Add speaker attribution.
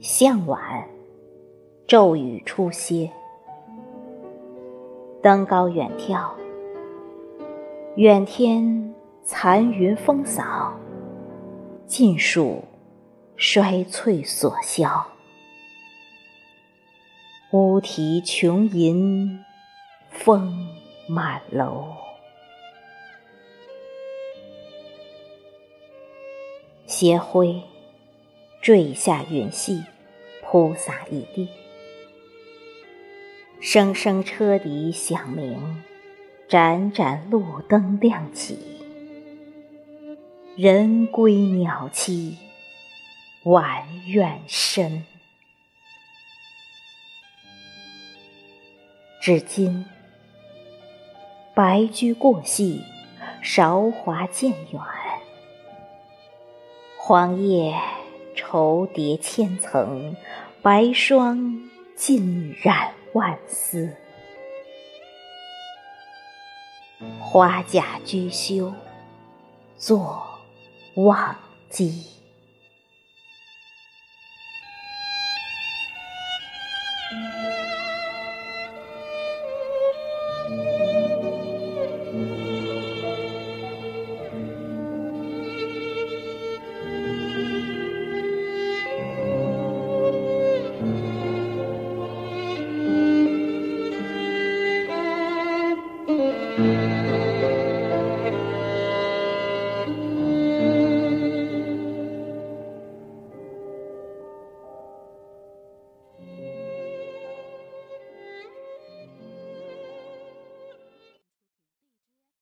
Speaker 1: 向晚骤雨初歇。登高远眺远天残云风扫尽数衰翠所消乌啼琼吟，风满楼。斜晖坠下云隙，铺洒一地。声声车笛响鸣，盏盏路灯亮起。人归鸟栖，晚怨深。至今。白驹过隙韶华渐远。黄叶愁叠千层白霜浸染万丝。花甲居休坐忘机。